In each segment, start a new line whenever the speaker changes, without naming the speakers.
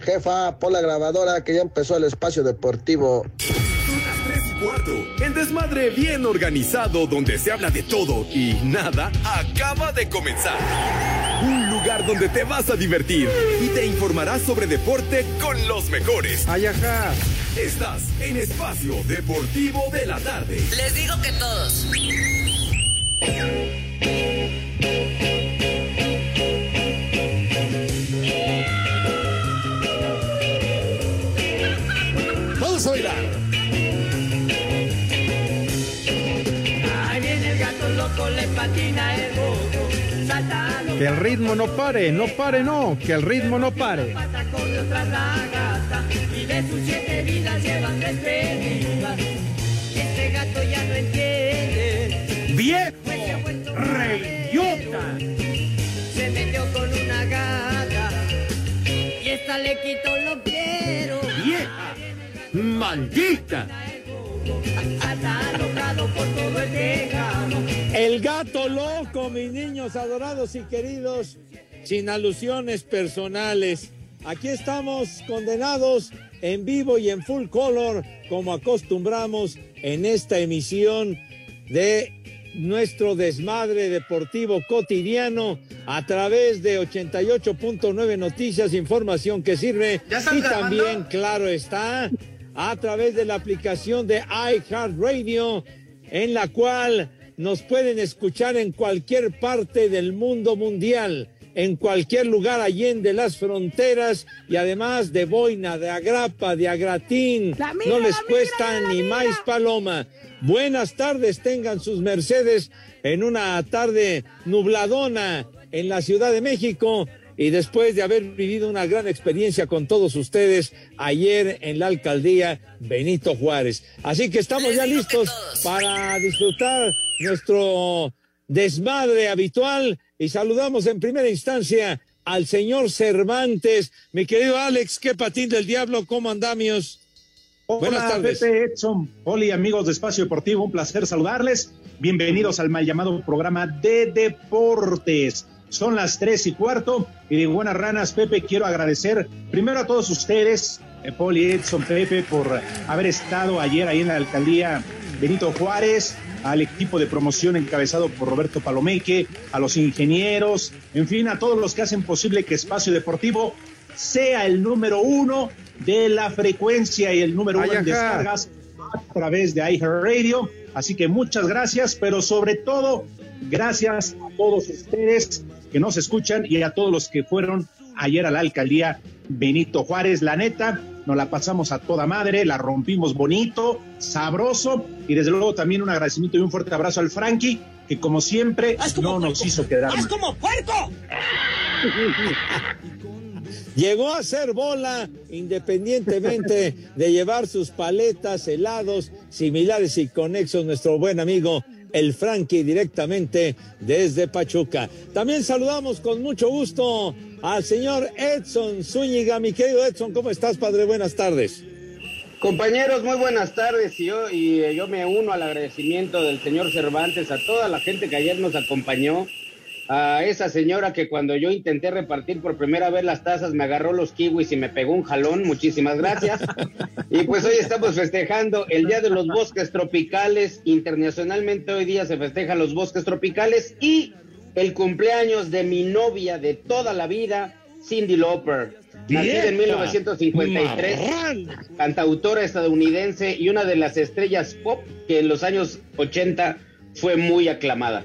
jefa, por la grabadora que ya empezó el espacio deportivo.
Cuarto. El desmadre bien organizado donde se habla de todo y nada acaba de comenzar. Un lugar donde te vas a divertir y te informarás sobre deporte con los mejores.
Ay, ajá.
Estás en Espacio Deportivo de la Tarde.
Les digo que todos.
Vamos a bailar.
Ahí viene el gato loco, le patina el bobo. Salta lo
Que el ritmo no pare, no pare, no. Que el ritmo no pare.
Y de sus siete vidas llevan tres perdidas. Este gato ya no entiende.
¡Viejo! ¡Reyota!
Se metió con una gata. Y esta le quitó lo quiero.
¡Vieja! ¡Maldita!
El
gato loco, mis niños adorados y queridos, sin alusiones personales. Aquí estamos condenados en vivo y en full color, como acostumbramos en esta emisión de nuestro desmadre deportivo cotidiano a través de 88.9 Noticias, información que sirve. Y también, claro está, a través de la aplicación de iHeartRadio, en la cual nos pueden escuchar en cualquier parte del mundo mundial, en cualquier lugar allende las fronteras y además de Boina, de Agrapa, de Agratín. No les cuesta ni más paloma. Buenas tardes, tengan sus mercedes en una tarde nubladona en la Ciudad de México y después de haber vivido una gran experiencia con todos ustedes ayer en la alcaldía Benito Juárez. Así que estamos ya listos para disfrutar nuestro desmadre habitual y saludamos en primera instancia al señor Cervantes. Mi querido Alex, qué patín del diablo, ¿cómo andamios? Buenas
Hola,
tardes.
Pepe, Edson, Poli, amigos de Espacio Deportivo, un placer saludarles. Bienvenidos al mal llamado programa de deportes. Son las tres y cuarto y de buenas ranas, Pepe, quiero agradecer primero a todos ustedes, eh, Poli, Edson, Pepe, por haber estado ayer ahí en la alcaldía Benito Juárez, al equipo de promoción encabezado por Roberto Palomeque, a los ingenieros, en fin, a todos los que hacen posible que Espacio Deportivo sea el número uno de la frecuencia y el número uno en descargas a través de iHeartRadio. Así que muchas gracias, pero sobre todo, gracias a todos ustedes que nos escuchan y a todos los que fueron ayer a la alcaldía Benito Juárez. La neta, nos la pasamos a toda madre, la rompimos bonito, sabroso y desde luego también un agradecimiento y un fuerte abrazo al Frankie, que como siempre no nos hizo quedar mal.
como puerco!
Llegó a ser bola independientemente de llevar sus paletas, helados similares y conexos, nuestro buen amigo el Frankie directamente desde Pachuca. También saludamos con mucho gusto al señor Edson Zúñiga. Mi querido Edson, ¿cómo estás, padre? Buenas tardes.
Compañeros, muy buenas tardes y yo, y eh, yo me uno al agradecimiento del señor Cervantes, a toda la gente que ayer nos acompañó, a esa señora que cuando yo intenté repartir por primera vez las tazas me agarró los kiwis y me pegó un jalón, muchísimas gracias. Y pues hoy estamos festejando el Día de los Bosques Tropicales, internacionalmente hoy día se festejan los bosques tropicales y el cumpleaños de mi novia de toda la vida, Cindy Lauper. Nacida en 1953, cantautora estadounidense y una de las estrellas pop que en los años 80 fue muy aclamada.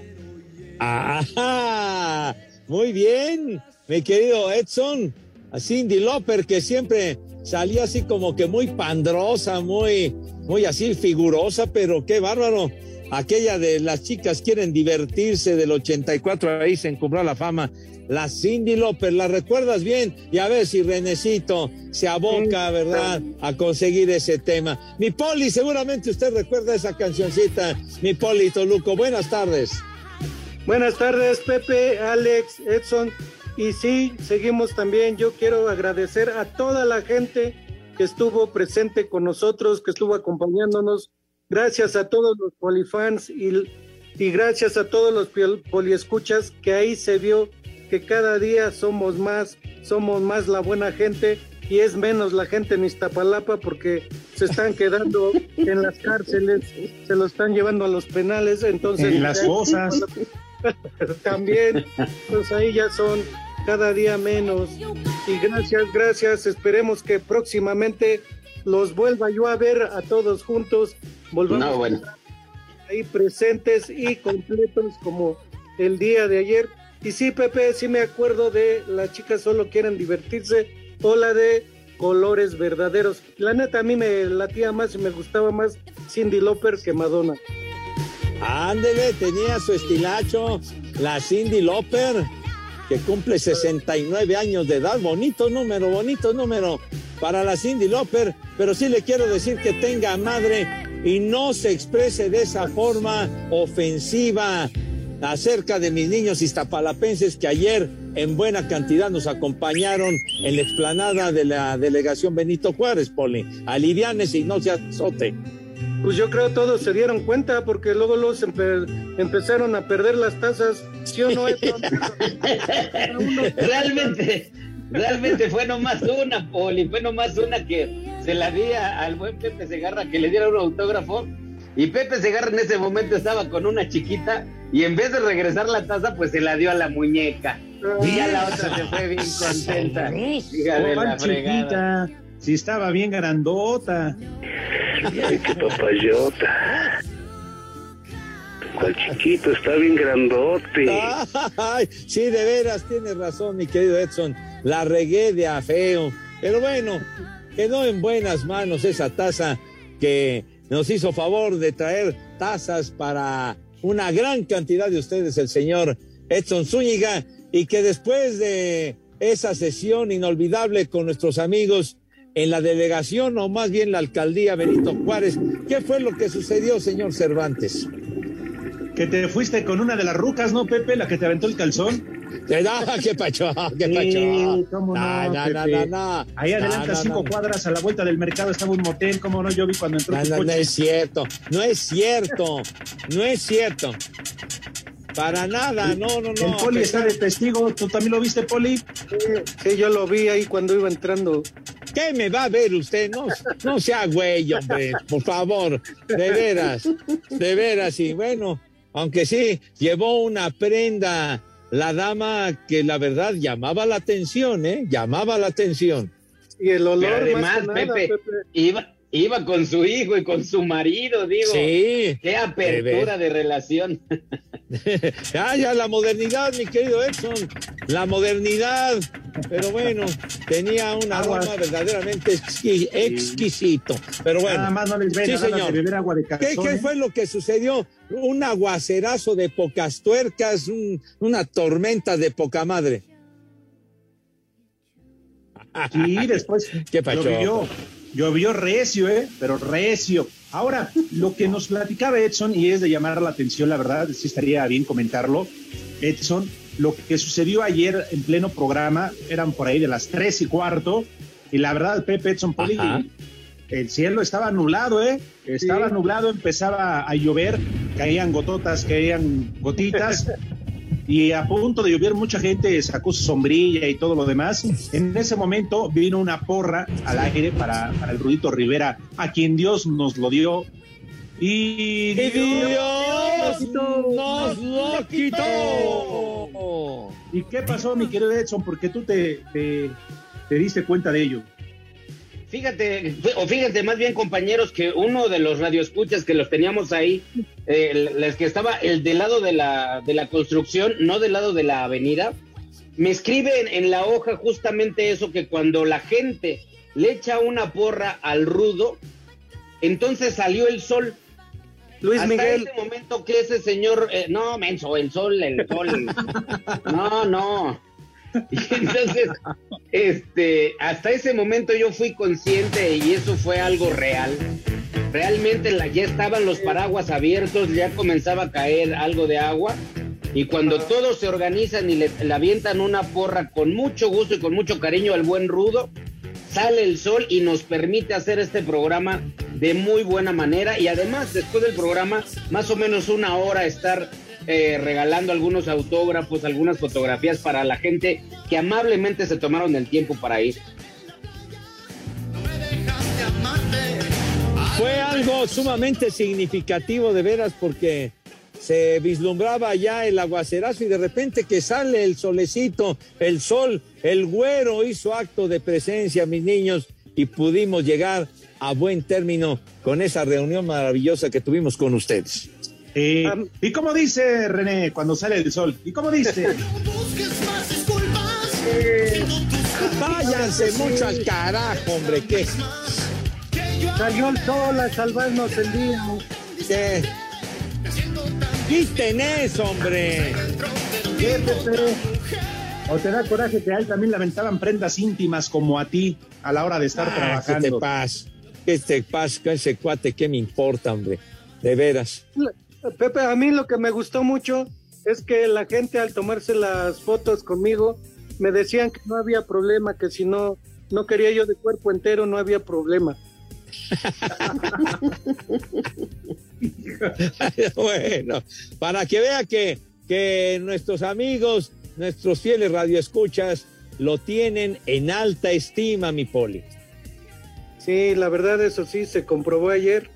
Ajá, muy bien, mi querido Edson. A Cindy Lauper, que siempre salía así como que muy pandrosa, muy, muy así figurosa, pero qué bárbaro. Aquella de las chicas quieren divertirse del 84, ahí se encumbró la fama. La Cindy Lauper, ¿la recuerdas bien? Y a ver si Renecito se aboca, ¿verdad?, a conseguir ese tema. Mi Poli, seguramente usted recuerda esa cancioncita. Mi Poli Toluco, buenas tardes.
Buenas tardes, Pepe, Alex, Edson. Y sí, seguimos también. Yo quiero agradecer a toda la gente que estuvo presente con nosotros, que estuvo acompañándonos. Gracias a todos los polifans y, y gracias a todos los pol- poliescuchas que ahí se vio que cada día somos más, somos más la buena gente y es menos la gente en Iztapalapa porque se están quedando en las cárceles, se lo están llevando a los penales, entonces...
En las cosas.
También, pues ahí ya son cada día menos. Y gracias, gracias, esperemos que próximamente los vuelva yo a ver a todos juntos, volvamos
No, bueno.
ahí presentes y completos como el día de ayer. Y sí, Pepe, sí me acuerdo de las chicas solo quieren divertirse o la de colores verdaderos. La neta a mí me latía más y me gustaba más Cindy Lauper que Madonna.
Ándele, tenía su estilacho, la Cindy Lauper, que cumple 69 años de edad. Bonito número, bonito número para la Cindy Lauper, pero sí le quiero decir que tenga madre y no se exprese de esa forma ofensiva acerca de mis niños iztapalapenses que ayer en buena cantidad nos acompañaron en la explanada de la delegación Benito Juárez, Poli. Alivianes y no se azote.
Pues yo creo todos se dieron cuenta porque luego los empe- empezaron a perder las tazas, ¿sí o no?
Realmente, realmente fue nomás una, Poli, fue nomás una que se la di al buen Pepe Segarra que le diera un autógrafo. Y Pepe Segarra en ese momento estaba con una chiquita y en vez de regresar la taza, pues se la dio a la muñeca. Y ya la otra se fue bien contenta. Hija de
¿Cuál
la fregada.
Si estaba bien grandota.
Ay, qué papayota. Cuál chiquito, está bien grandote.
Ay, sí, de veras, tienes razón, mi querido Edson. La regué de a feo. Pero bueno, quedó en buenas manos esa taza que nos hizo favor de traer tazas para una gran cantidad de ustedes, el señor Edson Zúñiga, y que después de esa sesión inolvidable con nuestros amigos en la delegación, o más bien la alcaldía Benito Juárez, ¿qué fue lo que sucedió, señor Cervantes?
Que te fuiste con una de las rucas, ¿no, Pepe? La que te aventó el calzón.
Ah, qué pacho, qué
Sí,
pacho.
cómo no,
no, no,
Pepe. Ahí adelante,
No,
a
no,
cinco cuadras, a la vuelta del mercado, estaba un motel. ¿Cómo no? Yo vi cuando entró
No,
tu
no, no
coche.
es cierto, no es cierto, no es cierto. Para nada, no, no, no.
El poli está de testigo. ¿Tú también lo viste, poli?
Sí, yo lo vi ahí cuando iba entrando.
¿Qué me va a ver usted? No, no sea güey, hombre, por favor, de veras, de veras, y bueno, aunque sí, llevó una prenda la dama que la verdad llamaba la atención, ¿eh? Llamaba la atención.
Y el olor,
Pero
más
además,
que nada,
Pepe, iba, iba con su hijo y con su marido, digo.
Sí.
Qué apertura de relación.
Ya, ya, la modernidad, mi querido Edson, la modernidad. Pero bueno, tenía un aroma verdaderamente exqui- exquisito. Pero bueno,
Nada más no les ven
sí,
de
señor.
beber agua de
¿Qué,
calzón.
qué fue lo que sucedió? Un aguacerazo de pocas tuercas, un- una tormenta de poca madre.
Sí, después
¿Qué
llovió, llovió recio, ¿eh? Pero recio. Ahora, lo que nos platicaba Edson, y es de llamar la atención, la verdad, sí estaría bien comentarlo, Edson, lo que sucedió ayer en pleno programa, eran por ahí de las tres y cuarto, y la verdad, Pepe Edson Poli, el cielo estaba nublado, ¿eh? Estaba
Sí.
nublado, empezaba a llover, caían gototas, caían gotitas. Y a punto de llover, mucha gente sacó su sombrilla y todo lo demás. En ese momento vino una porra al aire para, para el Rudito Rivera, a quien Dios nos lo dio. Y,
¡Y Dios nos lo quitó!
¿Y qué pasó, mi querido Edson? Porque tú te, te, te diste cuenta de ello.
Fíjate, o fíjate más bien compañeros que uno de los radioescuchas que los teníamos ahí, eh, el- que estaba el del lado de la, de la construcción, no del lado de la avenida, me escribe en, en la hoja justamente eso, que cuando la gente le echa una porra al rudo, entonces salió el sol.
Luis
Hasta
Miguel.
ese momento que ese señor, eh, no, menso, el sol, el sol. no, no. Y entonces, este, hasta ese momento yo fui consciente y eso fue algo real. Realmente la, ya estaban los paraguas abiertos, ya comenzaba a caer algo de agua. Y cuando todos se organizan y le, le avientan una porra con mucho gusto y con mucho cariño al buen rudo, sale el sol y nos permite hacer este programa de muy buena manera y además después del programa más o menos una hora estar eh, regalando algunos autógrafos, algunas fotografías para la gente que amablemente se tomaron el tiempo para ir.
Fue algo sumamente significativo de veras porque se vislumbraba ya el aguacerazo y de repente que sale el solecito, el sol, el güero hizo acto de presencia, mis niños, y pudimos llegar a buen término con esa reunión maravillosa que tuvimos con ustedes.
Eh, ¿Y cómo dice René cuando sale el sol? ¿Y cómo dice?
Váyanse mucho al carajo, hombre, que
Salió el sol a salvarnos el día.
¿Qué? Quiten eso, hombre.
¿Qué, Pepe? ¿O te da coraje que a él también lamentaban prendas íntimas como a ti a la hora de estar
Ah, ¿Qué te
trabajando?
pasa? ¿Qué te pasa con ese cuate? ¿Qué me importa, hombre? De veras.
Pepe, a mí lo que me gustó mucho es que la gente al tomarse las fotos conmigo me decían que no había problema, que si no no quería yo de cuerpo entero no había problema.
bueno, para que vea que, que nuestros amigos, nuestros fieles radioescuchas, lo tienen en alta estima, mi poli.
Sí, la verdad eso sí se comprobó ayer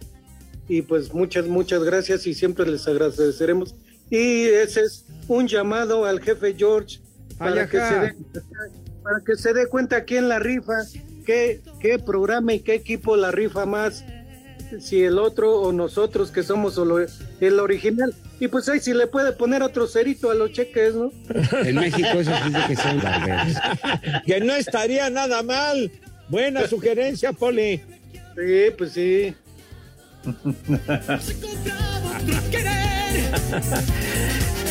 y pues muchas muchas gracias y siempre les agradeceremos y ese es un llamado al jefe George para que se dé para que se dé cuenta aquí en la rifa qué qué programa y qué equipo la rifa más si el otro o nosotros que somos solo el original y pues ahí si le puede poner otro cerito a los cheques, ¿no?
En México eso dice que son barberos.
que no estaría nada mal. Buena sugerencia, Poli.
Sí, pues sí.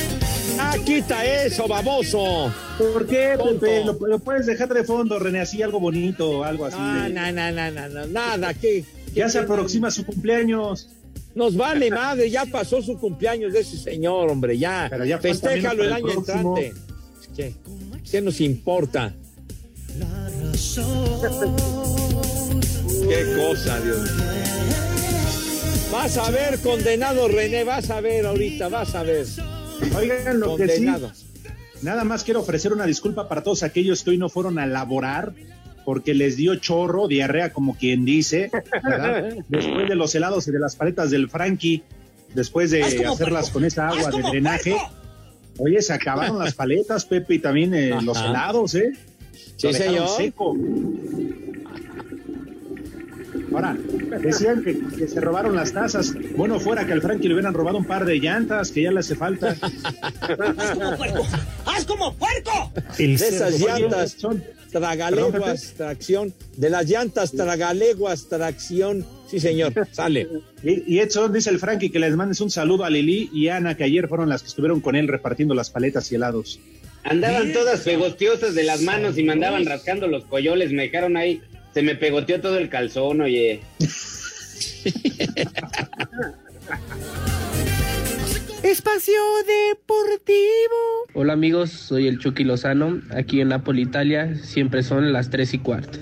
Ah, quita eso, baboso.
¿Por qué. Pepe? Lo, lo puedes dejar de fondo, René, así algo bonito, algo así.
No,
de-
no, no, no, no, no, nada, que
Ya se aproxima su cumpleaños.
nos vale madre, ya pasó su cumpleaños de ese señor, hombre, ya.
Pero ya
Festéjalo el año entrante. ¿Qué? ¿Qué nos importa? Qué cosa, Dios mío. Vas a ver, condenado René, vas a ver ahorita, vas a ver.
Oigan, lo que sí, nada más quiero ofrecer una disculpa para todos aquellos que hoy no fueron a laborar porque les dio chorro, diarrea, como quien dice, ¿verdad? después de los helados y de las paletas del Frankie, después de hacerlas con esa agua de drenaje. Oye, se acabaron las paletas, Pepe, y también eh, los helados, ¿eh?
Sí, señor.
seco. Ahora, decían que, que se robaron las tazas. Bueno, fuera que al Frankie le hubieran robado un par de llantas, que ya le hace falta.
¡Haz como puerco!
El
De esas
cerdo. Oye,
llantas,
son-
tragaleguas, tracción. De las llantas, tragaleguas, tracción. Sí, señor, sale.
Y, y Edson dice el Frankie que les mandes un saludo a Lili y Ana, que ayer fueron las que estuvieron con él repartiendo las paletas y helados.
Andaban todas pegostiosas de las manos y me andaban rascando los coyoles, me dejaron ahí, se me pegoteó todo el calzón, oye.
Espacio Deportivo.
Hola amigos, soy el Chucky Lozano. Aquí en Napoli, Italia, siempre son las 3 y cuarto.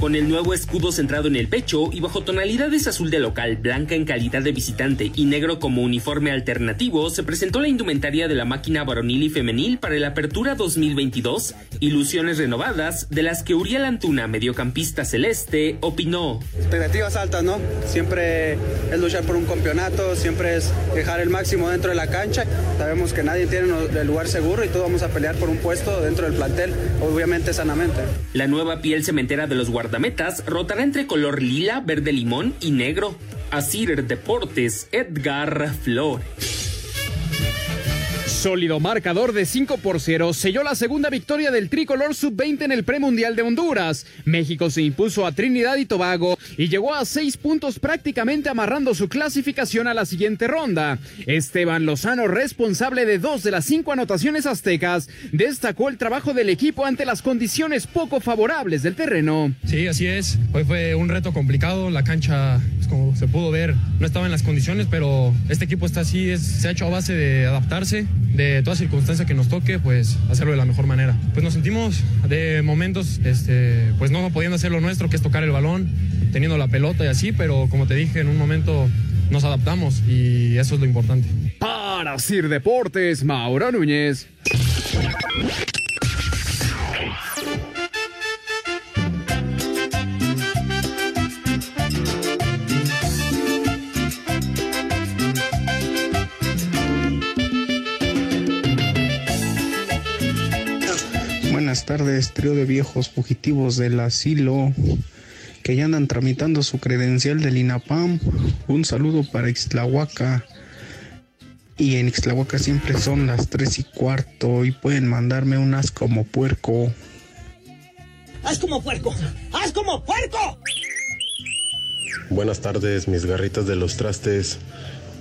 Con el nuevo escudo centrado en el pecho y bajo tonalidades azul de local, blanca en calidad de visitante y negro como uniforme alternativo, se presentó la indumentaria de la máquina varonil y femenil para la apertura 2022, ilusiones renovadas de las que Uriel Antuna, mediocampista celeste, opinó.
expectativas altas, ¿no? Siempre es luchar por un campeonato, siempre es dejar el máximo dentro de la cancha. Sabemos que nadie tiene el lugar seguro y todos vamos a pelear por un puesto dentro del plantel, obviamente sanamente.
La nueva piel cementera de los guardametas rotará entre color lila, verde limón y negro. Asir Deportes, Edgar Flores.
Sólido marcador de 5 por 0 selló la segunda victoria del tricolor sub-20 en el premundial de Honduras. México se impuso a Trinidad y Tobago y llegó a 6 puntos prácticamente amarrando su clasificación a la siguiente ronda. Esteban Lozano, responsable de dos de las cinco anotaciones aztecas, destacó el trabajo del equipo ante las condiciones poco favorables del terreno.
Sí, así es. Hoy fue un reto complicado. La cancha, pues, como se pudo ver, no estaba en las condiciones, pero este equipo está así, se ha hecho a base de adaptarse, de toda circunstancia que nos toque, pues hacerlo de la mejor manera. Pues nos sentimos de momentos, este, pues no pudiendo hacer lo nuestro, que es tocar el balón, teniendo la pelota y así, pero como te dije, en un momento nos adaptamos y eso es lo importante.
Para Sir Deportes, Mauro Núñez.
Buenas tardes, trío de viejos fugitivos del asilo que ya andan tramitando su credencial del INAPAM. Un saludo para Ixtlahuaca. Y en Ixtlahuaca siempre son las tres y cuarto y pueden mandarme unas como puerco.
¡Haz como puerco! ¡Haz como puerco!
Buenas tardes, mis garritas de los trastes.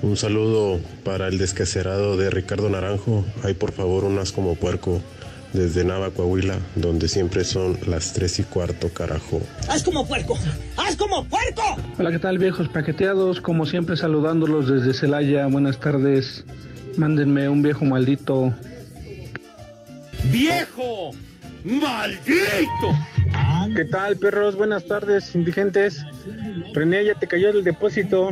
Un saludo para el descacerado de Ricardo Naranjo. Hay por favor unas como puerco desde Nava, Coahuila, donde siempre son las tres y cuarto, carajo.
¡Haz como puerco! ¡Haz como puerco!
Hola, ¿qué tal viejos paqueteados? Como siempre saludándolos desde Celaya. Buenas tardes. Mándenme un viejo maldito.
¡Viejo! ¡Maldito!
¿Qué tal, perros? Buenas tardes, indigentes. René, ya te cayó el depósito.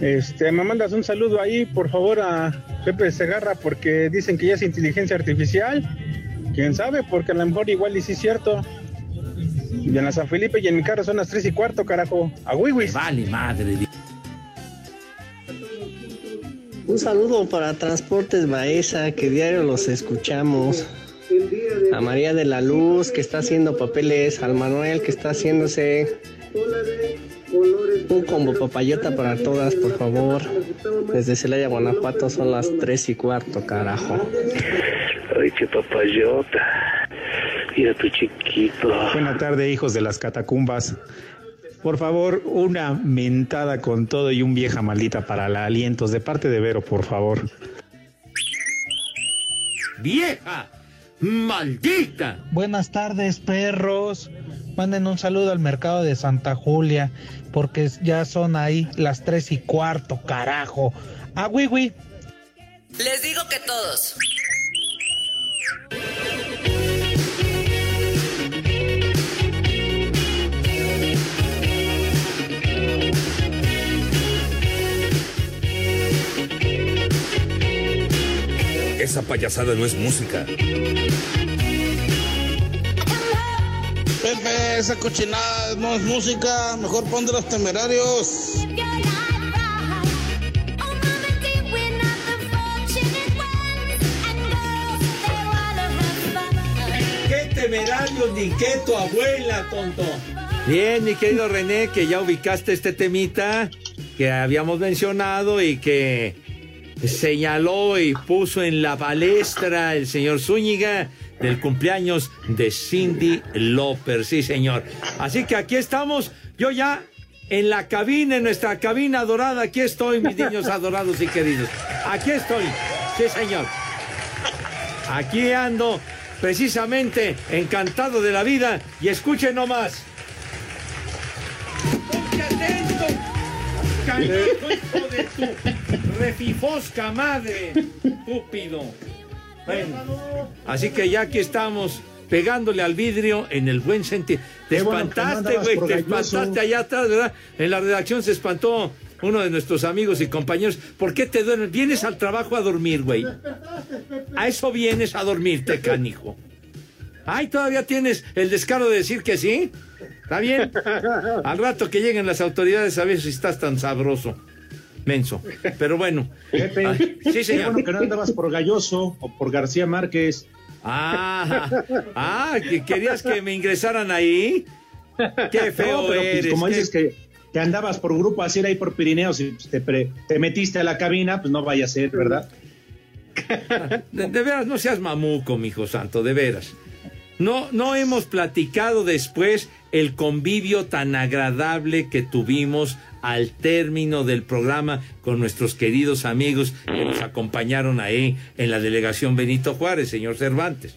Este, me mandas un saludo ahí, por favor, a Pepe Segarra, porque dicen que ya es inteligencia artificial. Quién sabe, porque a lo mejor igual y sí es cierto. Y en la San Felipe y en mi carro son las tres y cuarto, carajo. A Wiwis.
Vale, madre.
Un saludo para Transportes Baeza, que diario los escuchamos. A María de la Luz, que está haciendo papeles. Al Manuel, que está haciéndose. Un combo papayota para todas, por favor. Desde Celaya, Guanajuato, son las tres y cuarto, carajo.
Ay, qué papayota. Mira tu chiquito.
Buena tarde, hijos de las catacumbas. Por favor, una mentada con todo y un vieja maldita para la alientos de parte de Vero, por favor.
¡Vieja! ¡Maldita!
Buenas tardes, perros. Manden un saludo al mercado de Santa Julia, porque ya son ahí las tres y cuarto, carajo. Ah, Wiwi.
Les digo que todos.
Esa payasada no es música.
Pepe, esa cochinada no es música. Mejor pon de los temerarios.
¡Qué temerarios ni qué tu abuela, tonto! Bien, mi querido René, que ya ubicaste este temita que habíamos mencionado y que señaló y puso en la palestra el señor Zúñiga del cumpleaños de Cindy Lauper, sí señor. Así que aquí estamos, yo ya en la cabina, en nuestra cabina dorada, aquí estoy, mis niños adorados y queridos. Aquí estoy, sí señor. Aquí ando, precisamente encantado de la vida y escuchen nomás. ¡Ponte atento! ¡Canijo, hijo de tu refifosca madre! ¡Estúpido! Así que ya aquí estamos pegándole al vidrio en el buen sentido. Te
bueno
espantaste, güey, te espantaste allá atrás, ¿verdad? En la redacción se espantó uno de nuestros amigos y compañeros. ¿Por qué te duermes? Vienes al trabajo a dormir, güey. A eso vienes a dormirte, canijo. Ay, todavía tienes el descaro de decir que sí. ¿Está bien? Al rato que lleguen las autoridades a ver si estás tan sabroso. Menso. Pero bueno.
Pepe,
Ah, sí,
qué
señor.
bueno que no andabas por Galloso o por García Márquez.
Ah, ah, que querías que me ingresaran ahí. Qué feo
No, pero, pues,
eres.
como
qué-
dices que, que andabas por grupo así ahí por Pirineos y pues, te, pre- te metiste a la cabina, pues no vaya a ser, ¿verdad?
De, de veras, no seas mamuco, mijo santo, de veras. No, no hemos platicado después el convivio tan agradable que tuvimos al término del programa con nuestros queridos amigos que nos acompañaron ahí en la delegación Benito Juárez, señor Cervantes.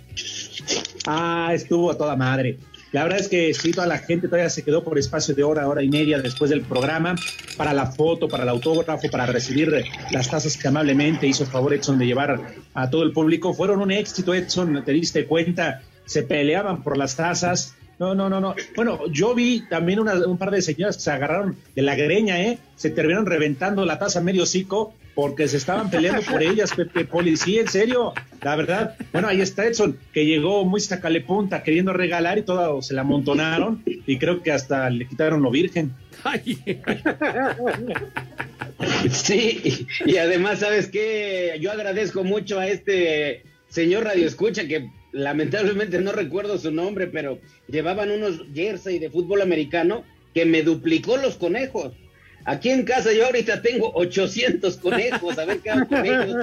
Ah, estuvo a toda madre. La verdad es que sí, toda la gente todavía se quedó por espacio de hora, hora y media después del programa para la foto, para el autógrafo, para recibir las tazas que amablemente hizo favor Edson de llevar a todo el público. Fueron un éxito, Edson, te diste cuenta, se peleaban por las tazas. No, no, no, no. Bueno, yo vi también una- un par de señoras que se agarraron de la greña, ¿eh? Se terminaron reventando la taza medio hocico porque se estaban peleando por ellas, Pepe Poli. Sí, en serio, la verdad. Bueno, ahí está Edson, que llegó muy sacale punta queriendo regalar y todo se la amontonaron y creo que hasta le quitaron lo virgen.
Sí, y, y además, ¿sabes qué? Yo agradezco mucho a este señor Radio Escucha que lamentablemente no recuerdo su nombre, pero llevaban unos jersey de fútbol americano que me duplicó los conejos. Aquí en casa yo ahorita tengo 800 conejos, a ver qué hago con ellos.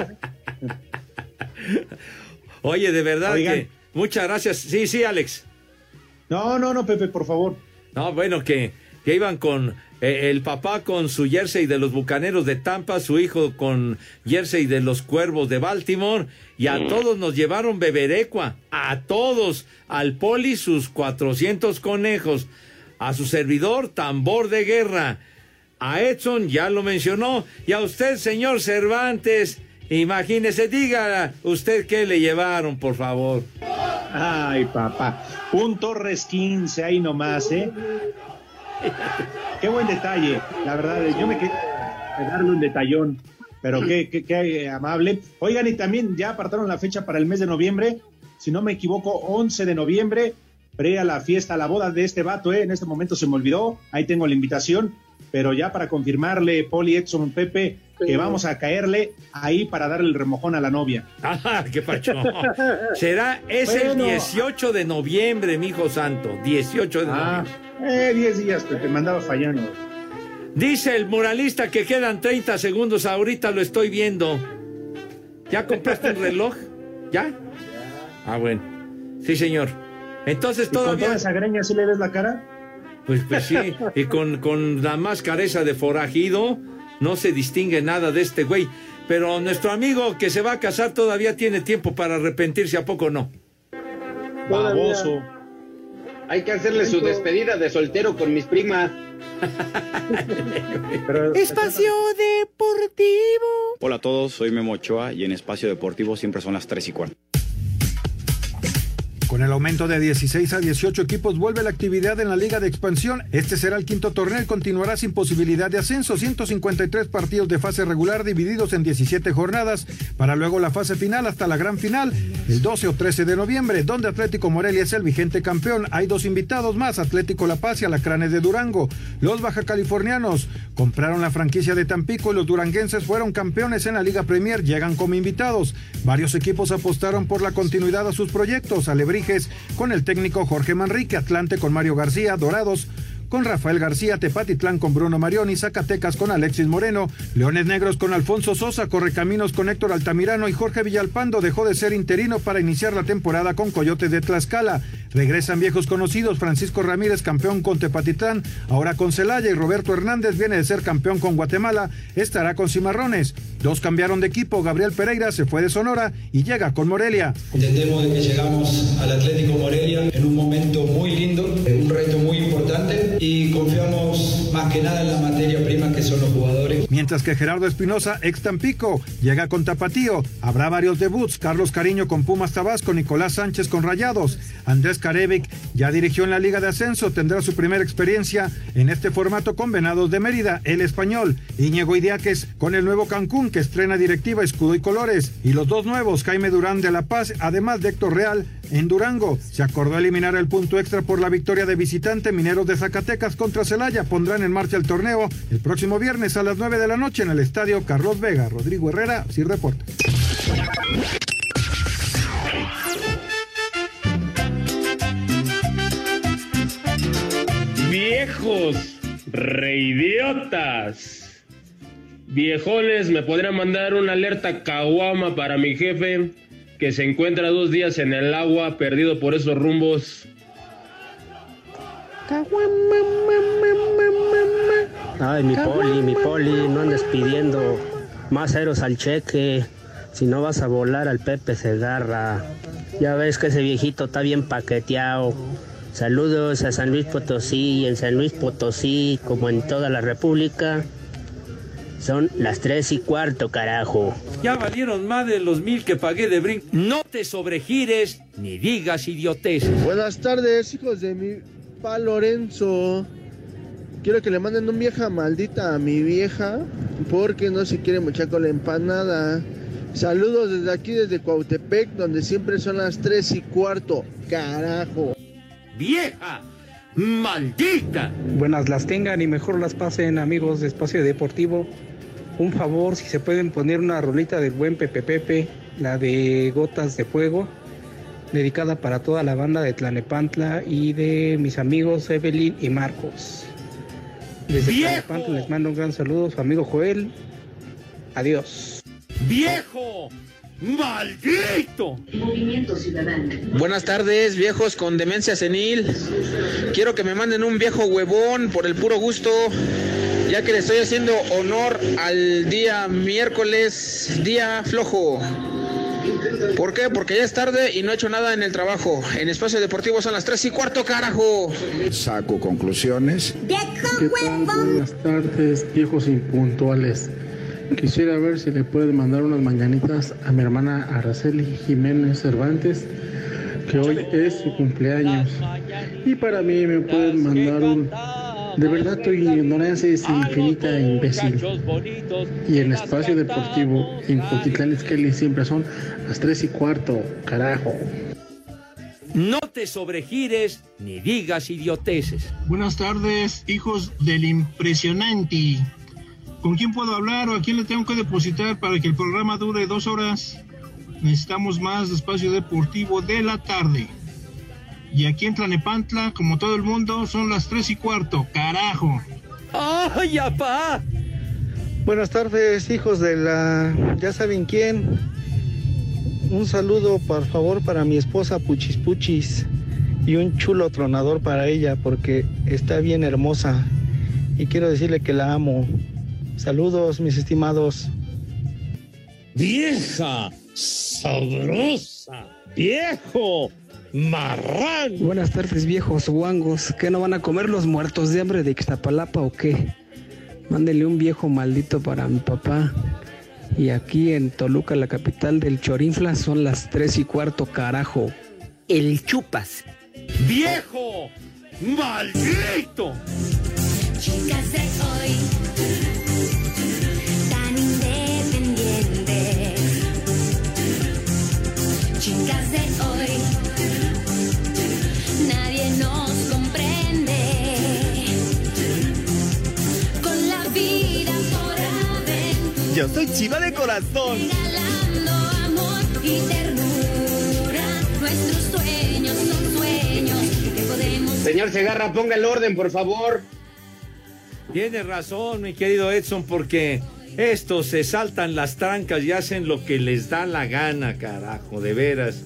Oye, de verdad que muchas gracias. Sí, sí, Alex.
No, no, no, Pepe, por favor.
No, bueno, que, que iban con eh, el papá con su jersey de los Bucaneros de Tampa, su hijo con jersey de los Cuervos de Baltimore, y a todos nos llevaron beberecua, a todos, al poli sus 400 conejos, a su servidor tambor de guerra, a Edson ya lo mencionó, y a usted, señor Cervantes, imagínese, diga usted qué le llevaron, por favor.
Ay, papá. Un Torres 15, ahí nomás, ¿eh? Qué buen detalle. La verdad, yo me quedé darle un detallón, pero qué, qué, qué amable. Oigan, y también ya apartaron la fecha para el mes de noviembre. Si no me equivoco, 11 de noviembre, pre a la fiesta, a la boda de este vato, ¿eh? En este momento se me olvidó. Ahí tengo la invitación. Pero ya para confirmarle, Poli, Edson, Pepe, que vamos a caerle ahí para darle el remojón a la novia.
Ah, qué pacho. Será, es el
Bueno.
18 de noviembre, mi hijo santo. 18 de
Ah,
noviembre.
Eh, 10 días, Pepe, me andaba fallando.
Dice el muralista que quedan 30 segundos. Ahorita lo estoy viendo. ¿Ya compraste el reloj? ¿Ya? Ah, bueno. Sí, señor. Entonces
¿Y con
todavía.
toda esa greña sí le ves la cara?
Pues, pues sí. Y con, con la máscara esa de forajido, no se distingue nada de este güey. Pero nuestro amigo que se va a casar todavía tiene tiempo para arrepentirse, ¿a poco no?
Baboso.
Hay que hacerle su despedida de soltero con mis primas.
Espacio Deportivo.
Hola a todos, soy Memo Ochoa y en Espacio Deportivo siempre son las 3 y cuarto.
Con el aumento de 16 a 18 equipos vuelve la actividad en la Liga de Expansión. Este será el quinto torneo y continuará sin posibilidad de ascenso. 153 partidos de fase regular divididos en 17 jornadas para luego la fase final hasta la gran final el 12 o 13 de noviembre, donde Atlético Morelia es el vigente campeón. Hay dos invitados más, Atlético La Paz y Alacranes de Durango. Los baja californianos compraron la franquicia de Tampico y los duranguenses fueron campeones en la Liga Premier, llegan como invitados. Varios equipos apostaron por la continuidad a sus proyectos. Con el técnico Jorge Manrique, Atlante con Mario García, Dorados con Rafael García, Tepatitlán con Bruno Marioni, Zacatecas con Alexis Moreno, Leones Negros con Alfonso Sosa, Correcaminos con Héctor Altamirano y Jorge Villalpando dejó de ser interino para iniciar la temporada con Coyotes de Tlaxcala. Regresan viejos conocidos, Francisco Ramírez campeón con Tepatitlán, ahora con Celaya y Roberto Hernández viene de ser campeón con Guatemala, estará con Cimarrones. Dos cambiaron de equipo, Gabriel Pereira se fue de Sonora y llega con Morelia.
Entendemos de que llegamos al Atlético Morelia en un momento muy lindo, en un reto muy importante y confiamos más que nada en la materia prima que son los jugadores.
Mientras que Gerardo Espinosa, ex Tampico, llega con Tapatío. Habrá varios debuts. Carlos Cariño con Pumas Tabasco, Nicolás Sánchez con Rayados. Andrés Carevic ya dirigió en la Liga de Ascenso, tendrá su primera experiencia en este formato con Venados de Mérida, el español. Íñigo Idiáquez con el nuevo Cancún que estrena directiva Escudo y Colores. Y los dos nuevos, Jaime Durán de La Paz, además de Héctor Real en Durango. Se acordó eliminar el punto extra por la victoria de visitante Mineros de Zacatecas contra Celaya. Pondrán en marcha el torneo el próximo viernes a las 9 de la noche en el estadio Carlos Vega. Rodrigo Herrera, Sir Deporte.
Viejos reidiotas. Viejoles, ¿me podrían mandar una alerta caguama para mi jefe que se encuentra dos días en el agua perdido por esos rumbos?
Ay, mi poli, mi poli, no andes pidiendo más ceros al cheque. Si no vas a volar al Pepe Segarra. Ya ves que ese viejito está bien paqueteado. Saludos a San Luis Potosí y en San Luis Potosí, como en toda la República, son las tres y cuarto, carajo.
Ya valieron más de los mil que pagué de brinco. No te sobregires ni digas idioteces.
Buenas tardes, hijos de mi pa Lorenzo. Quiero que le manden un vieja maldita a mi vieja porque no se quiere mochar con la empanada. Saludos desde aquí, desde Cuautepec, donde siempre son las tres y cuarto. Carajo.
¡Vieja! ¡Maldita!
Buenas las tengan y mejor las pasen, amigos de Espacio Deportivo. Un favor, si se pueden poner una rolita del buen Pepe Pepe, la de Gotas de Fuego. dedicada para toda la banda de Tlanepantla y de mis amigos Evelyn y Marcos. Desde Tlanepantla les mando un gran saludo, su amigo Joel. Adiós.
¡Viejo! ¡Maldito!
Movimiento Ciudadano.
Buenas tardes, viejos con demencia senil. Quiero que me manden un viejo huevón por el puro gusto, ya que le estoy haciendo honor al día miércoles, día flojo. ¿Por qué? Porque ya es tarde y no he hecho nada en el trabajo. En espacio deportivo son las 3 y cuarto, carajo.
Saco conclusiones.
¿Qué tal? Buenas tardes, viejos impuntuales. Quisiera ver si le pueden mandar unas mañanitas a mi hermana Araceli Jiménez Cervantes, que hoy es su cumpleaños. Y para mí me pueden mandar un... De verdad tu ignorancia es infinita e imbécil. Y en espacio deportivo, en Cotitlán Kelly siempre son las 3 y cuarto, carajo.
No te sobregires ni digas idioteces.
Buenas tardes, hijos del impresionante. ¿Con quién puedo hablar o a quién le tengo que depositar para que el programa dure dos horas? Necesitamos más espacio deportivo de la tarde. Y aquí en Tlanepantla, como todo el mundo, son las tres y cuarto. ¡Carajo!
¡Ay, apá!
Buenas tardes, hijos de la... ya saben quién. Un saludo, por favor, para mi esposa Puchis Puchis. Y un chulo tronador para ella, porque está bien hermosa. Y quiero decirle que la amo. Saludos, mis estimados.
¡Vieja! ¡Sabrosa! ¡Viejo! ¡Marrán!
Buenas tardes, viejos guangos. ¿Qué no van a comer los muertos de hambre de Ixtapalapa o qué? Mándenle un viejo maldito para mi papá. Y aquí en Toluca, la capital del Chorinfla, son las tres y cuarto, carajo.
El chupas. ¡Viejo! ¡Maldito!
Chicas de hoy,
Yo soy chiva de corazón.
regalando amor y ternura. Nuestros sueños son sueños que podemos.
Señor Segarra, ponga el orden, por favor.
Tienes razón, mi querido Edson, porque estos se saltan las trancas y hacen lo que les da la gana, carajo, de veras.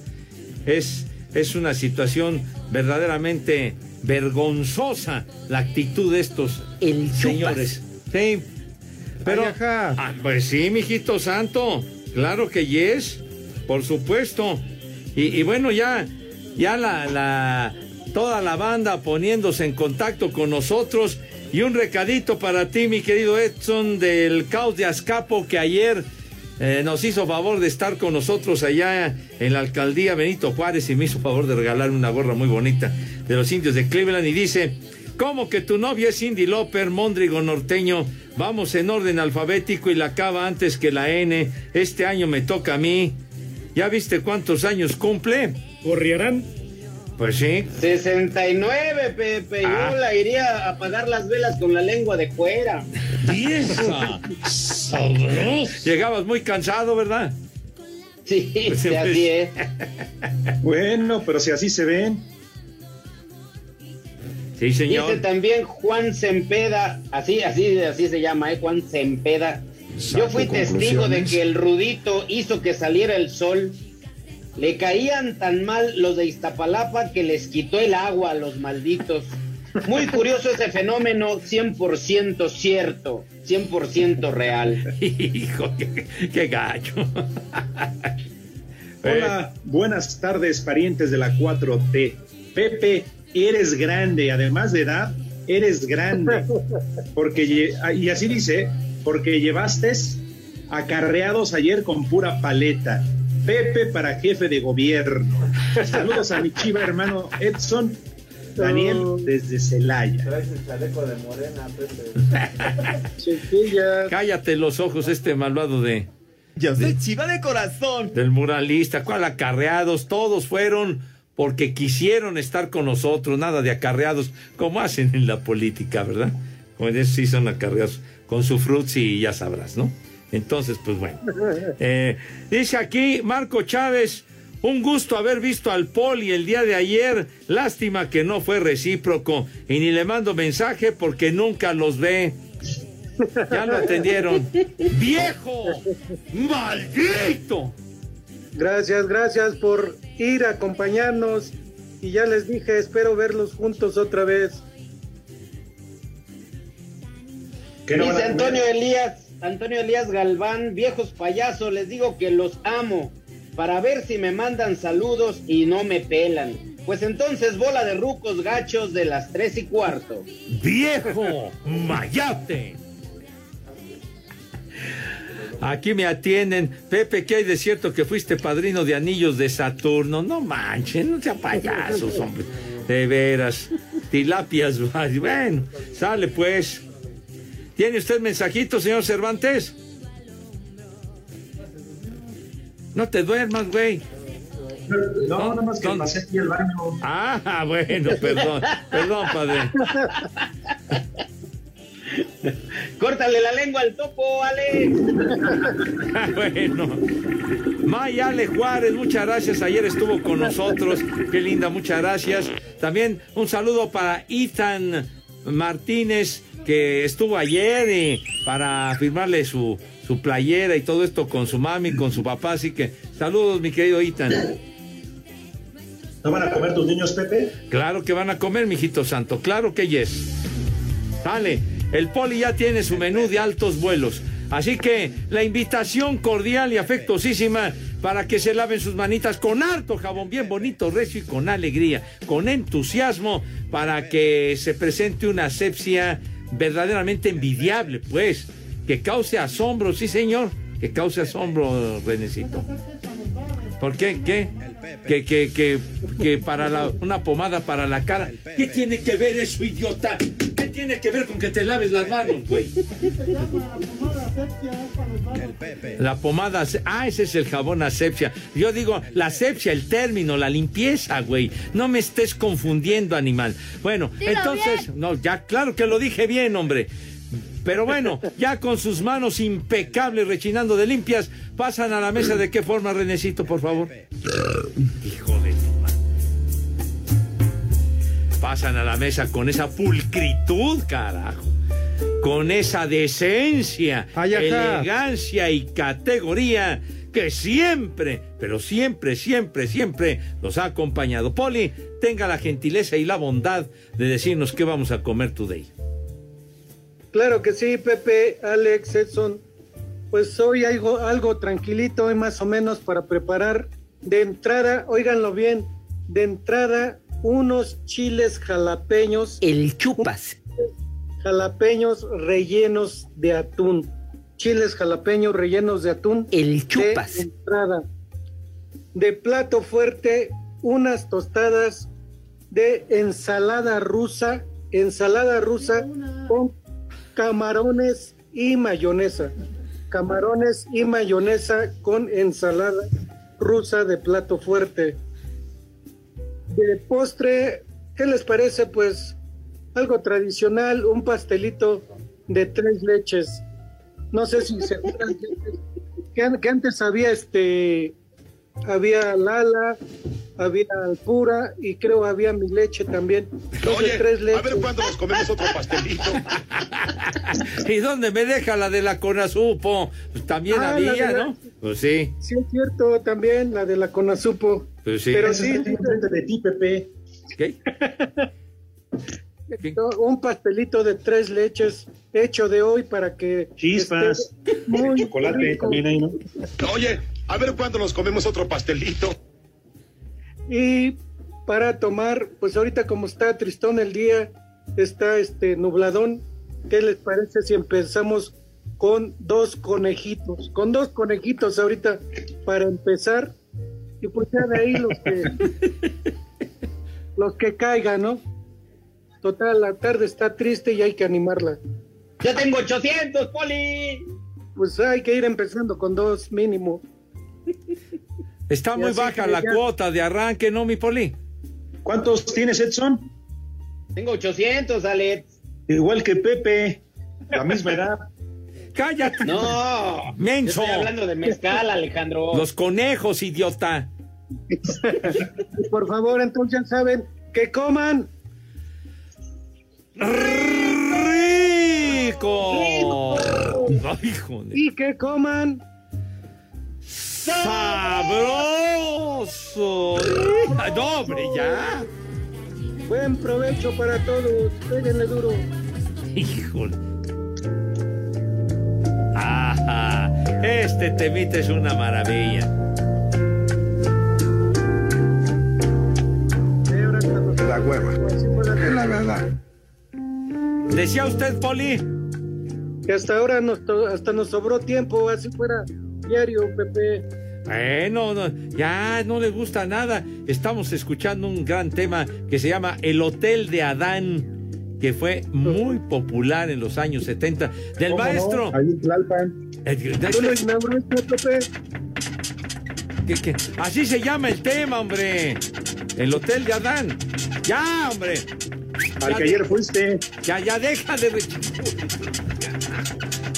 Es, es una situación verdaderamente vergonzosa la actitud de estos señores. Sí, pero... Ah, pues sí, mijito santo, claro que yes, por supuesto. Y, y bueno, ya, ya la, la, toda la banda poniéndose en contacto con nosotros. Y un recadito para ti, mi querido Edson, del caos de Azcapo, que ayer eh, nos hizo favor de estar con nosotros allá en la alcaldía Benito Juárez y me hizo favor de regalarme una gorra muy bonita de los indios de Cleveland. Y dice: ¿Cómo que tu novia es Cindy Loper, Mondrigo norteño? Vamos en orden alfabético y la acaba antes que la N. Este año me toca a mí. ¿Ya viste cuántos años cumple? ¿Corrierán? Pues sí.
69, Pepe.
Ah.
Yo la iría a apagar las velas con la lengua de fuera.
¡Vieja! Llegabas muy cansado, ¿verdad?
Sí,
Pues
así es.
Bueno, pero si así se ven.
Sí,
Dice también Juan Sempeda, así, así, así se llama, ¿eh? Juan Sempeda. Yo fui testigo de que el Rudito hizo que saliera el sol. Le caían tan mal los de Iztapalapa que les quitó el agua a los malditos. Muy curioso ese fenómeno, 100% cierto, 100% real.
Hijo, qué, qué gacho.
Hola, buenas tardes, parientes de la 4T. Pepe, eres grande, además de edad, eres grande. Porque, lle- y así dice, porque llevaste acarreados ayer con pura paleta. Pepe para jefe de gobierno. Saludos a mi chiva hermano Edson. Daniel desde Celaya.
Traes el chaleco de morena, Pepe.
Cállate los ojos, este malvado de.
Yo soy chiva de corazón.
Del muralista, cuál acarreados, todos fueron porque quisieron estar con nosotros, nada de acarreados, como hacen en la política, ¿verdad? Como en eso sí son acarreados, con su frutzi y ya sabrás, ¿no? Entonces, pues bueno. Eh, dice aquí Marco Chávez, Un gusto haber visto al Poli el día de ayer. Lástima que no fue recíproco. Y ni le mando mensaje porque nunca los ve. Ya lo atendieron. ¡Viejo! ¡Maldito!
Gracias, gracias por ir a acompañarnos. Y ya les dije, espero verlos juntos otra vez.
Dice Antonio Elías, Antonio Elías Galván, viejos payasos, les digo que los amo para ver si me mandan saludos y no me pelan. Pues entonces bola de rucos gachos de las tres y cuarto.
¡Viejo! ¡Mayate! Aquí me atienden. Pepe, ¿qué hay de cierto que fuiste padrino de anillos de Saturno? No manchen, no sean payasos, hombre. De veras. Tilapias, bueno, sale pues. ¿Tiene usted mensajito, señor Cervantes? No te duermas, güey.
No, nada más que pasé aquí al baño.
Ah, bueno, perdón. Perdón, padre.
Córtale la lengua al topo, Alex.
bueno. Maya Ale Juárez, muchas gracias. Ayer estuvo con nosotros. Qué linda, muchas gracias. También un saludo para Ethan Martínez, que estuvo ayer y para firmarle su, su playera y todo esto con su mami, con su papá. Así que saludos, mi querido Ethan.
¿No van a comer tus niños, Pepe?
Claro que van a comer, mijito santo. Claro que yes. Sale. El poli ya tiene su menú de altos vuelos. Así que la invitación cordial y afectuosísima para que se laven sus manitas con harto jabón, bien bonito, recio y con alegría, con entusiasmo, para que se presente una asepsia verdaderamente envidiable, pues, que cause asombro, sí señor, que cause asombro, Renecito. ¿Por qué? ¿Qué? Que, que, que, que para la, una pomada para la cara. ¿Qué tiene que ver eso, idiota? ¿Qué tiene que ver con que te laves las manos, güey? La pomada, ace- ah, ese es el jabón asepsia. Yo digo, la asepsia, el término, la limpieza, güey. No me estés confundiendo, animal. Bueno, entonces, no, ya, claro que lo dije bien, hombre. Pero bueno, ya con sus manos impecables, rechinando de limpias, pasan a la mesa. ¿De qué forma, Renecito, por favor? Hijo Pasan a la mesa con esa pulcritud, carajo. Con esa decencia, elegancia y categoría que siempre, pero siempre, siempre, siempre los ha acompañado. Poli, tenga la gentileza y la bondad de decirnos qué vamos a comer today.
Claro que sí, Pepe, Alex, Edson. Pues hoy algo, algo tranquilito, hoy más o menos para preparar de entrada, óiganlo bien, de entrada unos chiles jalapeños.
El chupas.
Jalapeños rellenos de atún. Chiles jalapeños rellenos de atún.
El chupas.
De entrada. De plato fuerte, unas tostadas de ensalada rusa, ensalada rusa con camarones y mayonesa. Camarones y mayonesa con ensalada rusa de plato fuerte. De postre, ¿qué les parece? Pues algo tradicional, un pastelito de tres leches. No sé si se que, que antes había este, había Lala, había Alpura y creo había mi leche también. Entonces, tres leches.
A ver cuándo nos comemos otro pastelito.
¿Y dónde me deja la de la Conasupo? Pues también
Ah, la
había,
de la-
¿no? Pues sí,
Sí, es cierto, también la de la Conasupo.
Pues sí.
Pero sí,
de ti, Pepe.
¿Qué?
un pastelito de tres leches hecho de hoy para que
Chispas.
muy
Chocolate
rico.
también ahí, ¿no?
Oye, a ver cuándo nos comemos otro pastelito.
Y para tomar, pues ahorita como está tristón el día, está este nubladón, ¿qué les parece si empezamos con dos conejitos? Con dos conejitos ahorita para empezar y pues ya de ahí los que los que caigan, ¿no? Total, la tarde está triste y hay que animarla.
Ya tengo 800, Poli.
Pues hay que ir empezando con dos mínimo.
Está
Y
muy baja la
ya-
cuota de arranque, ¿no, mi Poli?
¿Cuántos tienes, Edson?
Tengo 800, Alex.
Igual que Pepe, la misma edad.
Cállate.
No.
Menso.
Estoy hablando de mezcal, Alejandro.
Los conejos, idiota.
Por favor, entonces ya saben, que coman.
¡Rico! Ay, joder.
Y que coman.
¡Sabroso! No, hombre, ya.
Buen provecho para todos. Péguenle duro.
Híjole. Ajá. Este temita es una maravilla.
La hueva. Es la verdad.
Decía usted, Poli.
Que hasta ahora nos, hasta nos sobró tiempo, así fuera diario, Pepe.
Bueno, no, ya no le gusta nada. Estamos escuchando un gran tema que se llama El Hotel de Adán, que fue muy popular en los años 70. Del maestro.
Ahí en Tlalpan.
De
¿Tú lo inauguraste, Pepe?
que- que- así se llama el tema, hombre. El Hotel de Adán. Ya, hombre.
Al que
de-
ayer fuiste.
Ya, ya deja de rechinar.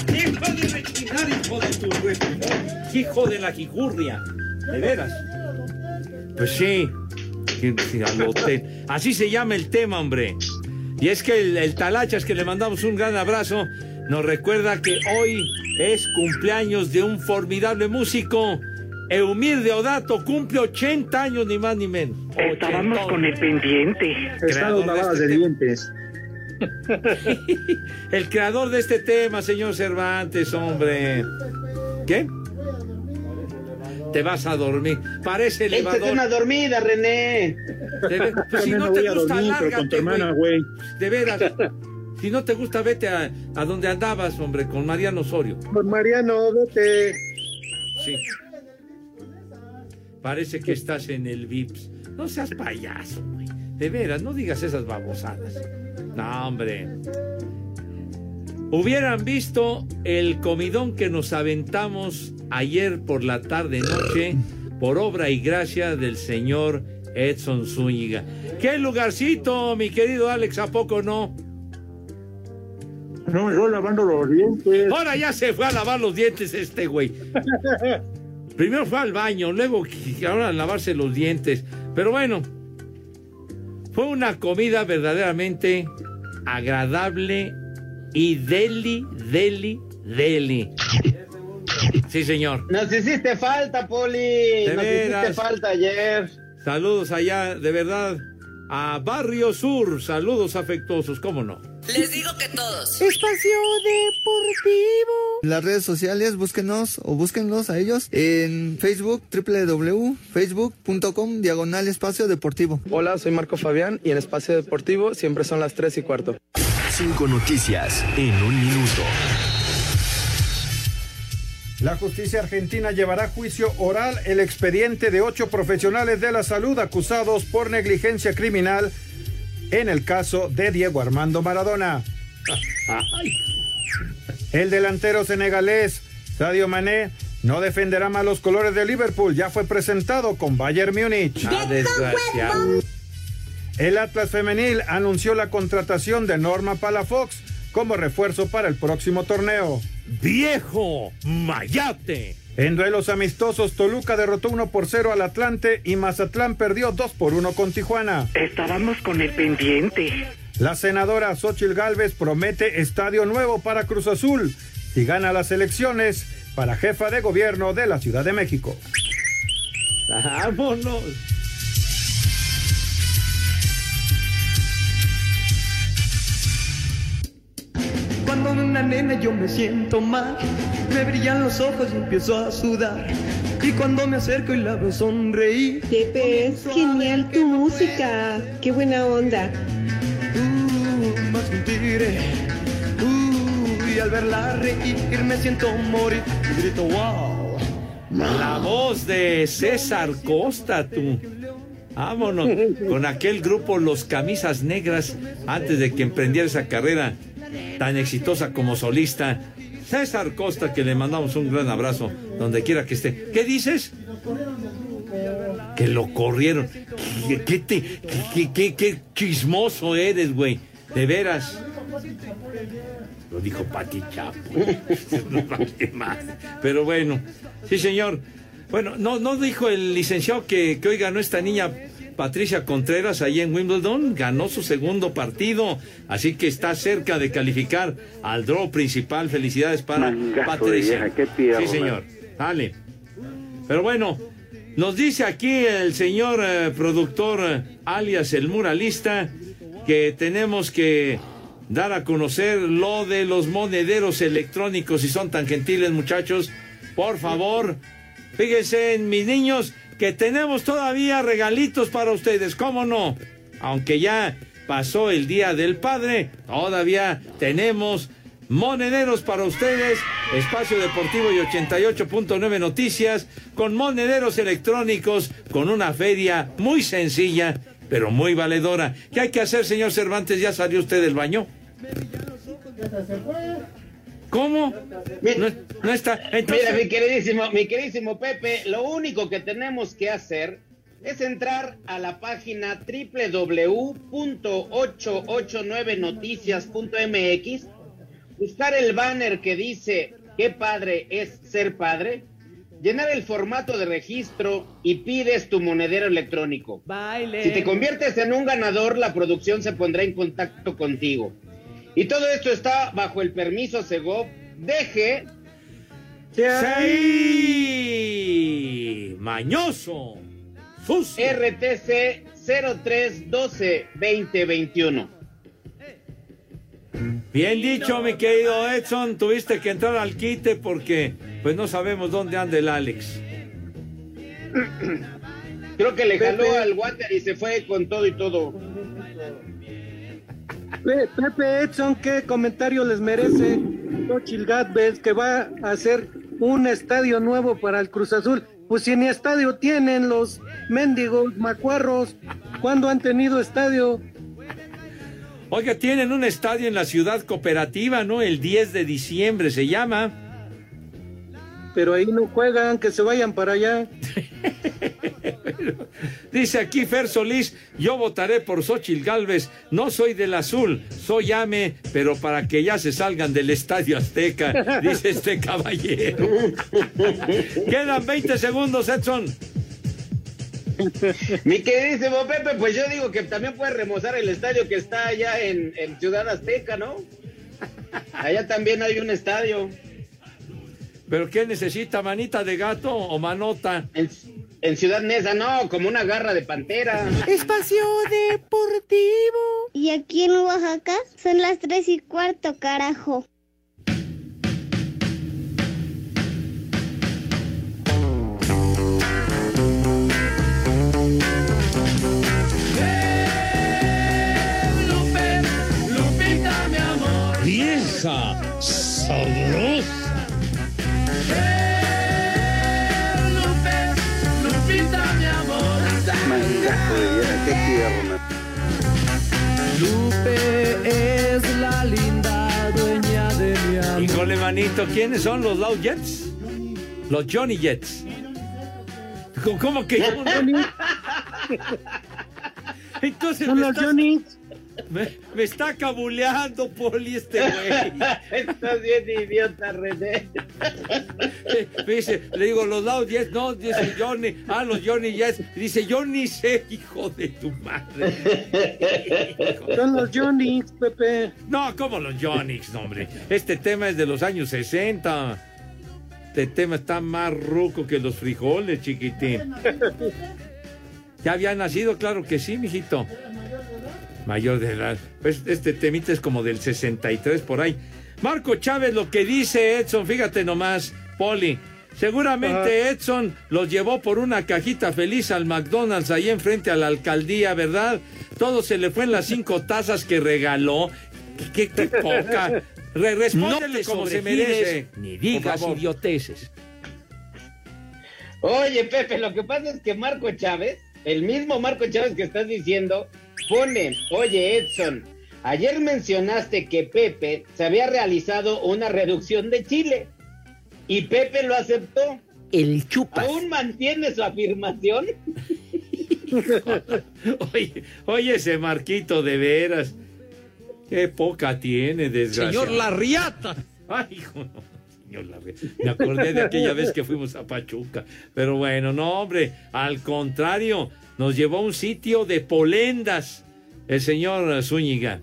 Deja de rechinar, hijo de tu Hijo de la jijurria. De veras. Pues sí, al hotel. Así se llama el tema, hombre. Y es que el, el Talachas, que le mandamos un gran abrazo, nos recuerda que hoy es cumpleaños de un formidable músico. Eumir Deodato cumple 80 años, ni más ni menos.
Estábamos
Ochentón.
con el pendiente.
De
lavadas
este
de
tema.
dientes.
El creador de este tema, señor Cervantes, hombre. ¿Qué? Te vas a dormir. Parece
Échate
elevador.
una dormida, René.
De ver- pues si no te gusta,
dormir, pero con tu
lárgate,
hermana,
güey. De veras. Si no te gusta, vete a, a donde andabas, hombre, con Mariano Osorio.
Pues Mariano, vete.
Sí. Parece que estás en el VIPS. No seas payaso, güey. De veras, no digas esas babosadas. No, hombre. Hubieran visto el comidón que nos aventamos ayer por la tarde noche por obra y gracia del señor Edson Zúñiga. ¡Qué lugarcito, mi querido Alex! ¿A poco no?
No voy lavando los dientes.
Ahora ya se fue a lavar los dientes este güey. Primero fue al baño, luego ahora a lavarse los dientes. Pero bueno, fue una comida verdaderamente agradable y deli, deli, deli. Sí, señor.
Nos hiciste falta, Poli. Nos
veras.
hiciste falta ayer.
Saludos allá, de verdad, a Barrio Sur. Saludos afectuosos, ¿cómo no?
Les digo que todos.
Espacio Deportivo. Las redes sociales, búsquenos o búsquenlos a ellos en Facebook, www.facebook.com, diagonal espacio deportivo.
Hola, soy Marco Fabián y en Espacio Deportivo siempre son las 3 y cuarto.
Cinco noticias en un minuto.
La justicia argentina llevará a juicio oral el expediente de ocho profesionales de la salud acusados por negligencia criminal en el caso de Diego Armando Maradona. El delantero senegalés Sadio Mané no defenderá más los colores de Liverpool, ya fue presentado con Bayern Múnich.
Ah, desgraciado.
El Atlas Femenil anunció la contratación de Norma Palafox como refuerzo para el próximo torneo.
¡Viejo Mayate!
En duelos amistosos, Toluca derrotó 1 por 0 al Atlante y Mazatlán perdió 2 por 1 con Tijuana.
Estábamos con el pendiente.
La senadora Xochil Gálvez promete estadio nuevo para Cruz Azul y gana las elecciones para jefa de gobierno de la Ciudad de México.
¡Vámonos!
Nena yo me siento mal, me brillan los ojos y empiezo a sudar. Y cuando me acerco y la veo sonreír.
Pepe, es genial tu música. Qué buena onda.
Uh, más mentiré. Uh, y al verla reír me siento morir. Y grito wow.
La voz de César Costa, tú. Vámonos. Con aquel grupo Los Camisas Negras, antes de que emprendiera esa carrera tan exitosa como solista. César Costa, que le mandamos un gran abrazo, donde quiera que esté. ¿Qué dices? Que lo corrieron. ¿Qué, te- qué- qué- chismoso eres, güey? De veras. Lo dijo Pati Chapo. No. Pero bueno, sí, señor. Bueno, no, no dijo el licenciado que, que hoy ganó esta niña Patricia Contreras ahí en Wimbledon, ganó su segundo partido, así que está cerca de calificar al draw principal. Felicidades para
Mangazo
Patricia.
vieja, qué tierno,
sí, señor. Dale. Pero bueno, nos dice aquí el señor eh, productor, eh, alias el muralista, que tenemos que dar a conocer lo de los monederos electrónicos, si son tan gentiles muchachos, por favor, fíjense en mis niños que tenemos todavía regalitos para ustedes, ¿cómo no? Aunque ya pasó el Día del Padre, todavía tenemos monederos para ustedes, Espacio Deportivo y 88.9 Noticias, con monederos electrónicos, con una feria muy sencilla, pero muy valedora. ¿Qué hay que hacer, señor Cervantes? ¿Ya salió usted del baño? ¿Cómo? No, no está. Entonces-
Mira, mi queridísimo, mi queridísimo Pepe, lo único que tenemos que hacer es entrar a la página www.889noticias.mx, buscar el banner que dice qué padre es ser padre, llenar el formato de registro y pides tu monedero electrónico. Si te conviertes en un ganador, la producción se pondrá en contacto contigo. Y todo esto está bajo el permiso Segov. Deje.
¡Sí! ¡Mañoso! ¡Sucio!
RTC 0312-2021.
Bien dicho, mi querido Edson, tuviste que entrar al quite porque pues no sabemos dónde anda el Alex.
Creo que le jaló al water y se fue con todo y todo.
Pe- Pepe Edson, ¿qué comentario les merece Xochitl que va a hacer un estadio nuevo para el Cruz Azul? Pues si ni estadio tienen los mendigos macuarros, ¿cuándo han tenido estadio?
Oiga, tienen un estadio en la ciudad cooperativa, ¿no? El 10 de diciembre se llama.
Pero ahí no juegan, que se vayan para allá.
Dice aquí Fer Solís, yo votaré por Xochitl Galvez, no soy del azul, soy AME, pero para que ya se salgan del Estadio Azteca, dice este caballero. Quedan 20 segundos, Edson.
Mi queridísimo Pepe, pues yo digo que también puede remozar el estadio que está allá en, en Ciudad Azteca, ¿no? Allá también hay un estadio.
¿Pero qué necesita, manita de gato o manota?
En, en Ciudad Neza, no, como una garra de pantera.
Espacio Deportivo. Y aquí en Oaxaca son las tres y cuarto, carajo. Lupita, mi amor.
Sabrosa.
Tierno.
Lupe es la linda dueña de mi amor.
Híjole, manito, ¿quiénes son los Loud Jets? Los Johnny Jets. ¿Cómo- ¿Cómo que Johnny? Entonces
Son los
estás-
Johnny.
Me, me está cabuleando, Poli, este güey.
Estás bien idiota, René.
Me dice, le digo, los Loud Jets, no, dice Johnny, ah, los Johnny Jets. Dice, yo ni sé, hijo de tu madre.
Son los Johnny, Pepe.
No, como los Johnny's, no, hombre. Este tema es de los años 60. Este tema está más ruco que los frijoles, chiquitín. ¿Ya había nacido? Claro que sí, mijito. Mayor de edad. Pues este temita es como del 63 por ahí. Marco Chávez, lo que dice Edson, fíjate nomás, Poli. Seguramente Edson los llevó por una cajita feliz al McDonald's ahí enfrente a la alcaldía, ¿verdad? Todo se le fue en las cinco tazas que regaló. ¿Qué, qué, qué poca? Re- respóndele
te
como se merece.
ni digas idioteces.
Oye, Pepe, lo que pasa es que Marco Chávez, el mismo Marco Chávez que estás diciendo, pone, oye Edson, ayer mencionaste que Pepe se había realizado una reducción de Chile y Pepe lo aceptó.
El chupas.
¿Aún mantiene su afirmación?
Oye, oye, ese Marquito, de veras. Qué poca tiene, desgraciado.
Señor Larriata.
Ay, hijo, no. Me acordé de aquella vez que fuimos a Pachuca. Pero bueno, no, hombre, al contrario, nos llevó a un sitio de polendas el señor Zúñiga.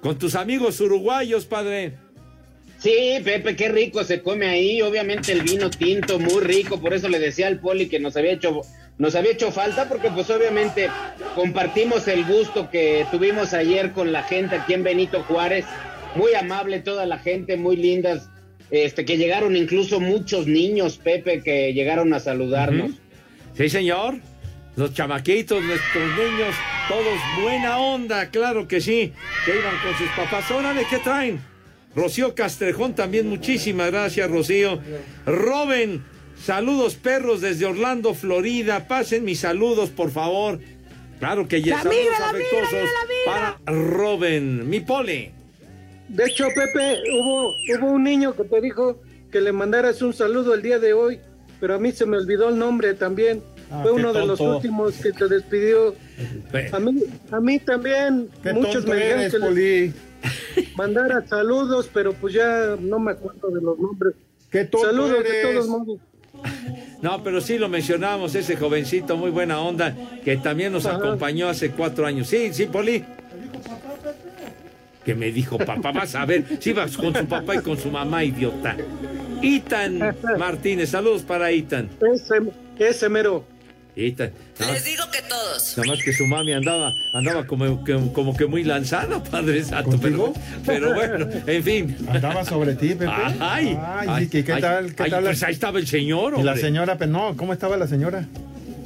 Con tus amigos uruguayos, padre.
Sí, Pepe, qué rico se come ahí. Obviamente el vino tinto, muy rico. Por eso le decía al Poli que nos había hecho, nos había hecho falta, porque pues obviamente compartimos el gusto que tuvimos ayer con la gente aquí en Benito Juárez. Muy amable toda la gente, muy lindas. Este, que llegaron incluso muchos niños, Pepe, que llegaron a saludarnos.
Sí, señor. Los chamaquitos, nuestros niños, todos buena onda, claro que sí. Que iban con sus papás. Órale, ¿qué traen? Rocío Castrejón también, muchísimas gracias, Rocío. Robin, saludos perros desde Orlando, Florida. Pasen mis saludos, por favor. Claro que ya
La
saludos
mira, la
afectuosos para Robin, mi pole.
De hecho, Pepe, hubo, hubo un niño que te dijo que le mandaras un saludo el día de hoy, pero a mí se me olvidó el nombre también.
Ah,
Fue uno de los últimos que te despidió. A mí, a mí también.
Qué
muchos me dijeron que
Poli.
les mandara saludos, pero pues ya no me acuerdo de los nombres.
Qué
Saludos de
eres.
todos modos.
No, pero sí lo mencionamos, ese jovencito, muy buena onda, que también nos acompañó hace cuatro años. Sí, sí, Poli. Que me dijo, papá, vas a ver, si vas con su papá y con su mamá, idiota. Itan Martínez, saludos para Itan.
Ese, ese mero.
Nada
Les digo que todos.
Nada más que su mami andaba, andaba como, que, como que muy lanzada, Padre Santo. Pero, pero bueno, en fin.
Andaba sobre ti, Pepe.
Ay,
Ay, ¿qué, qué
ay,
tal? ¿Qué
ay,
tal?
pues ahí estaba el señor,
Y la
hombre.
señora, pero no, ¿cómo estaba la señora?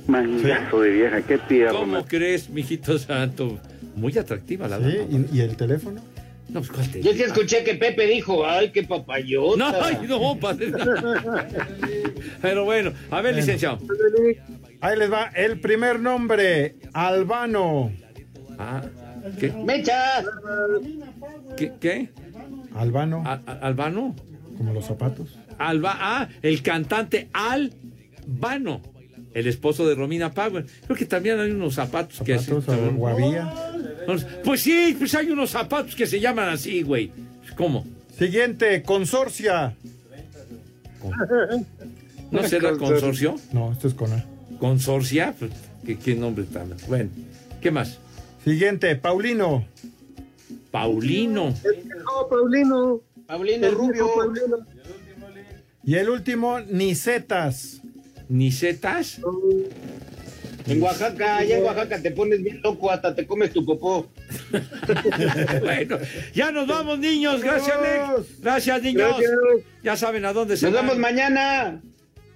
Mangazo de vieja, qué tierno.
¿Cómo crees, mijito santo? Muy atractiva la
Sí,
dama.
¿y, y el teléfono?
No, pues, ¿cuál te-
Yo sí escuché que Pepe dijo, ay, qué papayota.
No, ay, no, padre. Pero bueno, a ver, licenciado.
Ahí les va el primer nombre, Albano.
Ah, ¿qué?
¡Mecha!
¿Qué? qué?
Albano,
¿Al- al- ¿Albano?
como los zapatos.
Alba, ah, el cantante Albano, el esposo de Romina Power. Creo que también hay unos zapatos, que
Zapatos,
se-
o guavía.
Pues sí, pues hay unos zapatos que se llaman así, güey. ¿Cómo?
Siguiente, Consorcia.
¿No será consorcio?
No, esto es con A.
¿Consorcia? Pues, ¿qué, qué nombre tan? Bueno, ¿qué más?
Siguiente, Paulino.
Paulino.
No, Paulino.
Paulino
El
Rubio.
Paulino.
Y el último, Nicetas.
¿Nicetas?
En Oaxaca, allá en Oaxaca te pones bien loco, hasta te comes tu popó.
bueno, ya nos vamos, niños. Gracias, Nick. Gracias, niños.
Gracias.
Ya saben a dónde se
Nos
van.
vemos mañana.